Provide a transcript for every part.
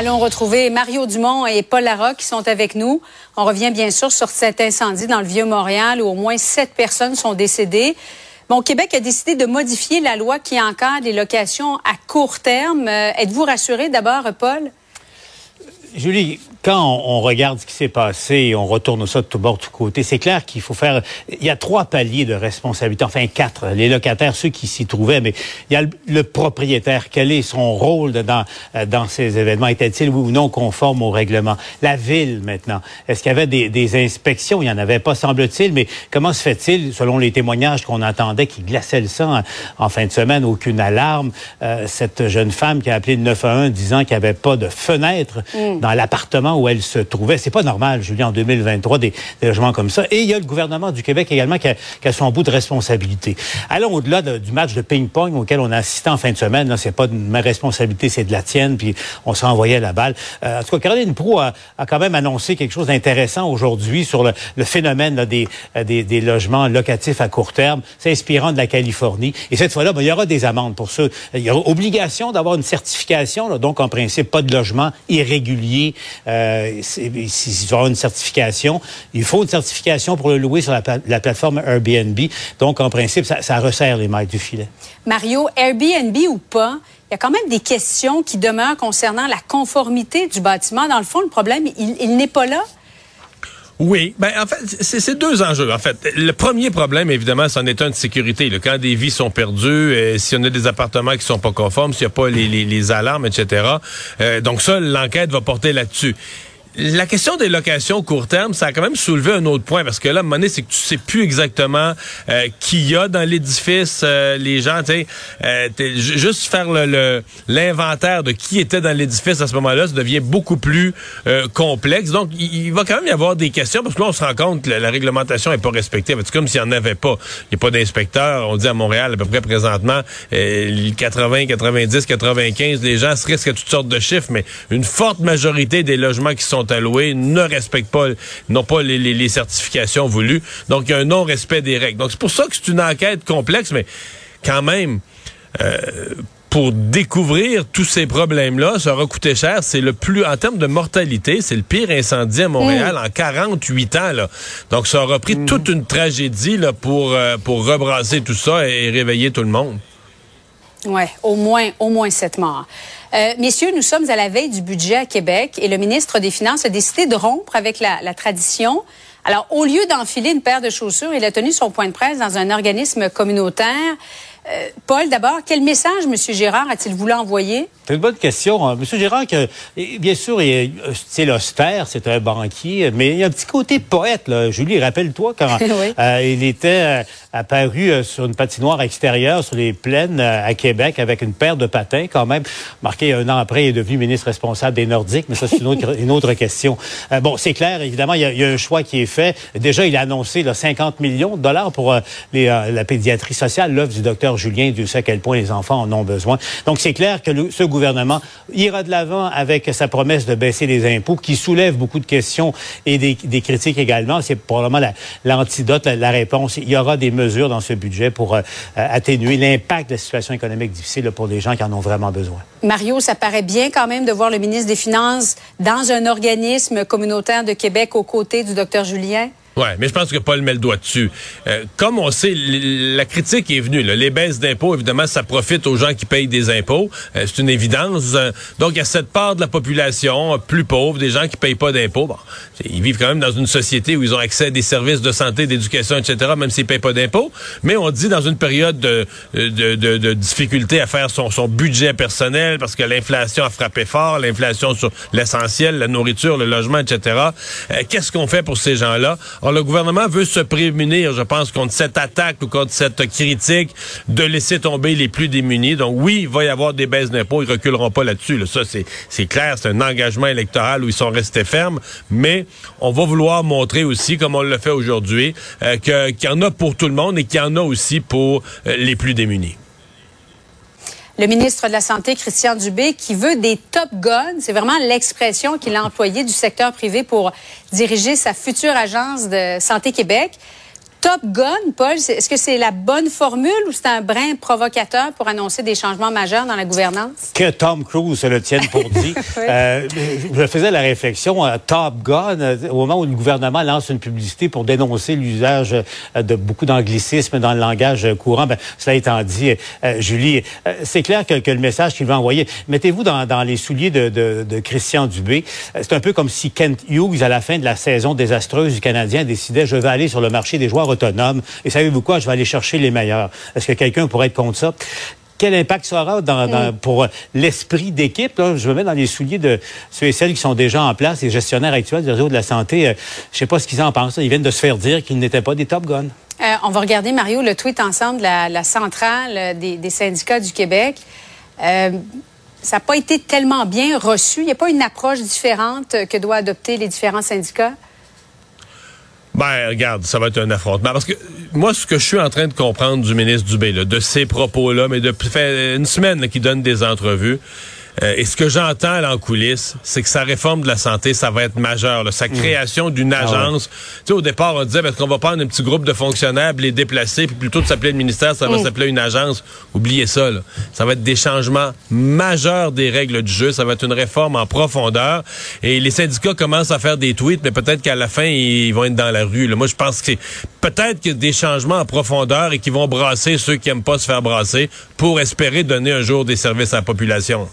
Allons retrouver Mario Dumont et Paul Larocque qui sont avec nous. On revient bien sûr sur cet incendie dans le Vieux-Montréal où au moins sept personnes sont décédées. Bon, Québec a décidé de modifier la loi qui encadre les locations à court terme. Euh, Êtes-vous rassuré d'abord, Paul? Julie, quand on, regarde ce qui s'est passé, on retourne ça de tout bord, de tout côté, c'est clair qu'il faut faire... Il y a trois paliers de responsabilité, enfin quatre. Les locataires, ceux qui s'y trouvaient, mais il y a le, propriétaire. Quel est son rôle dans, dans ces événements? Était-il ou non conforme au règlement? La ville, maintenant. Est-ce qu'il y avait des, inspections? Il n'y en avait pas, semble-t-il, mais comment se fait-il, selon les témoignages qu'on entendait, qui glaçaient le sang en, fin de semaine, aucune alarme? Euh, cette jeune femme qui a appelé le 911 disant qu'il n'y avait pas de fenêtre mm. Dans l'appartement où elle se trouvait. C'est pas normal, Julien, en 2023, des, logements comme ça. Et il y a le gouvernement du Québec également qui a, son bout de responsabilité. Allons au-delà du match de ping-pong auquel on a assisté en fin de semaine. Là, c'est pas de ma responsabilité, c'est de la tienne. Puis on s'est envoyé la balle. Euh, en tout cas, Caroline Proux a, quand même annoncé quelque chose d'intéressant aujourd'hui sur le, phénomène des, des, logements locatifs à court terme, s'inspirant de la Californie. Et cette fois-là, ben, il y aura des amendes pour ça. Il y aura obligation d'avoir une certification, donc en principe pas de logement irrégulier. Euh, euh, une certification, il faut une certification pour le louer sur la, plateforme Airbnb. Donc, en principe, ça, resserre les mailles du filet. Mario, Airbnb ou pas, il y a quand même des questions qui demeurent concernant la conformité du bâtiment. Dans le fond, le problème, il, n'est pas là. Oui, ben en fait, c'est deux enjeux. En fait, le premier problème, évidemment, c'en est un de sécurité. Quand des vies sont perdues, euh, si on a des appartements qui sont pas conformes, s'il n'y a pas les, alarmes, etc. Euh, donc ça, l'enquête va porter là-dessus. La question des locations court terme, ça a quand même soulevé un autre point parce que là, à c'est que tu sais plus exactement euh, qui y a dans l'édifice, euh, les gens, tu sais, euh, juste faire le l'inventaire de qui était dans l'édifice à ce moment-là, ça devient beaucoup plus euh, complexe. Donc, il, va quand même y avoir des questions parce que là, on se rend compte que la, réglementation est pas respectée. C'est comme s'il n'y en avait pas. Il n'y a pas d'inspecteur. On dit à Montréal à peu près présentement, 80, 90, 95, les gens se risquent à toutes sortes de chiffres, mais une forte majorité des logements qui sont alloués ne respectent pas, n'ont pas les, certifications voulues. Donc, il y a un non-respect des règles. Donc, c'est pour ça que c'est une enquête complexe, mais quand même, euh, pour découvrir tous ces problèmes-là, ça aura coûté cher. C'est le plus, en termes de mortalité, c'est le pire incendie à Montréal mm. en 48 ans. Là. Donc, ça aura pris mm. toute une tragédie là, pour, euh, pour rebrasser tout ça et réveiller tout le monde. Oui, au moins, au moins sept morts. Euh, messieurs, nous sommes à la veille du budget à Québec et le ministre des Finances a décidé de rompre avec la, la tradition. Alors, au lieu d'enfiler une paire de chaussures, il a tenu son point de presse dans un organisme communautaire. Euh, Paul, d'abord, quel message M. Gérard a-t-il voulu envoyer? C'est une bonne question. Hein. M. Gérard, que, bien sûr, c'est l'austère, c'est un banquier, mais il y a un petit côté poète. Là. Julie, rappelle-toi quand euh, il était euh, apparu sur une patinoire extérieure sur les plaines à Québec avec une paire de patins quand même. Marqué un an après, il est devenu ministre responsable des Nordiques, mais ça, c'est une autre, une autre question. bon, c'est clair, évidemment, il y, a, il y, a, un choix qui est fait. Déjà, il a annoncé là, 50 millions de dollars pour les, la pédiatrie sociale, l'œuvre du docteur Julien, Dieu sait à quel point les enfants en ont besoin. Donc, c'est clair que ce gouvernement ira de l'avant avec sa promesse de baisser les impôts, qui soulève beaucoup de questions et des, critiques également. C'est probablement l'antidote, la, réponse. Il y aura des mesures dans ce budget pour euh, atténuer l'impact de la situation économique difficile pour les gens qui en ont vraiment besoin. Mario, ça paraît bien quand même de voir le ministre des Finances dans un organisme communautaire de Québec aux côtés du docteur Julien? Ouais, mais je pense que Paul met le doigt dessus. Euh, comme on sait, la critique est venue. Là. Les baisses d'impôts, évidemment, ça profite aux gens qui payent des impôts. Euh, c'est une évidence. Euh, donc, il y a cette part de la population plus pauvre, des gens qui payent pas d'impôts. Bon, ils vivent quand même dans une société où ils ont accès à des services de santé, d'éducation, etc., même s'ils payent pas d'impôts. Mais on dit dans une période de, de, de, de difficulté à faire son, son budget personnel parce que l'inflation a frappé fort, l'inflation sur l'essentiel, la nourriture, le logement, etc. Qu'est-ce qu'on fait pour ces gens-là? Le gouvernement veut se prémunir, je pense, contre cette attaque ou contre cette critique de laisser tomber les plus démunis. Donc, oui, il va y avoir des baisses d'impôts. Ils reculeront pas là-dessus. Ça, c'est clair. C'est un engagement électoral où ils sont restés fermes. Mais on va vouloir montrer aussi, comme on le fait aujourd'hui, euh, qu'il y en a pour tout le monde et qu'il y en a aussi pour euh, les plus démunis le ministre de la Santé, Christian Dubé, qui veut des top guns. C'est vraiment l'expression qu'il a employée du secteur privé pour diriger sa future agence de Santé Québec. Top Gun, Paul, est-ce que c'est la bonne formule ou c'est un brin provocateur pour annoncer des changements majeurs dans la gouvernance? Que Tom Cruise se le tienne pour dit. euh, je faisais la réflexion, Top Gun, euh, au moment où le gouvernement lance une publicité pour dénoncer l'usage euh, de beaucoup d'anglicismes dans le langage courant, ben, cela étant dit, Julie, c'est clair que, que, le message qu'il va envoyer, mettez-vous dans, dans, les souliers de, de, de Christian Dubé. C'est un peu comme si Kent Hughes, à la fin de la saison désastreuse du Canadien, décidait, je vais aller sur le marché des joueurs autonome. Et savez-vous quoi? Je vais aller chercher les meilleurs. Est-ce que quelqu'un pourrait être contre ça? quel impact ça aura dans, pour l'esprit d'équipe. Je me mets dans les souliers de ceux et celles qui sont déjà en place, les gestionnaires actuels du réseau de la santé. Euh, je sais pas ce qu'ils en pensent. Ils viennent de se faire dire qu'ils n'étaient pas des top guns. Euh, on va regarder, Mario, le tweet ensemble de la, centrale des, syndicats du Québec. Euh, ça n'a pas été tellement bien reçu. Il n'y a pas une approche différente que doivent adopter les différents syndicats? Ben, regarde, ça va être un affrontement. Parce que moi, ce que je suis en train de comprendre du ministre Dubé, là, de ces propos-là, mais de faire une semaine qu'il donne des entrevues, euh, et ce que j'entends en coulisses, c'est que sa réforme de la santé, ça va être majeur. Sa mm. création d'une ah agence. Tu sais, au départ, on disait, parce qu'on va prendre un petit groupe de fonctionnaires, les déplacer, puis plutôt de s'appeler le ministère, ça va mm. s'appeler une agence. Oubliez ça. Là. Ça va être des changements majeurs des règles du jeu. Ça va être une réforme en profondeur. Et les syndicats commencent à faire des tweets, mais peut-être qu'à la fin, ils vont être dans la rue. Là. Moi, je pense que c'est peut-être qu'il y a des changements en profondeur et qui vont brasser ceux qui aiment pas se faire brasser pour espérer donner un jour des services à la population.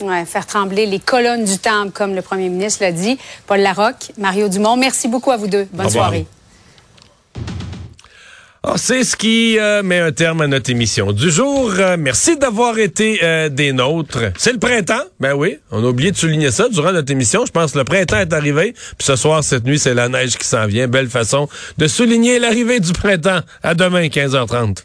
Ouais, faire trembler les colonnes du temple, comme le premier ministre l'a dit. Paul Larocque, Mario Dumont, merci beaucoup à vous deux. Bonne soirée. Ah, c'est ce qui euh, met un terme à notre émission du jour. Euh, merci d'avoir été euh, des nôtres. C'est le printemps? Ben oui, on a oublié de souligner ça durant notre émission. Je pense que le printemps est arrivé. Puis ce soir, cette nuit, c'est la neige qui s'en vient. Belle façon de souligner l'arrivée du printemps. À demain, 15h30.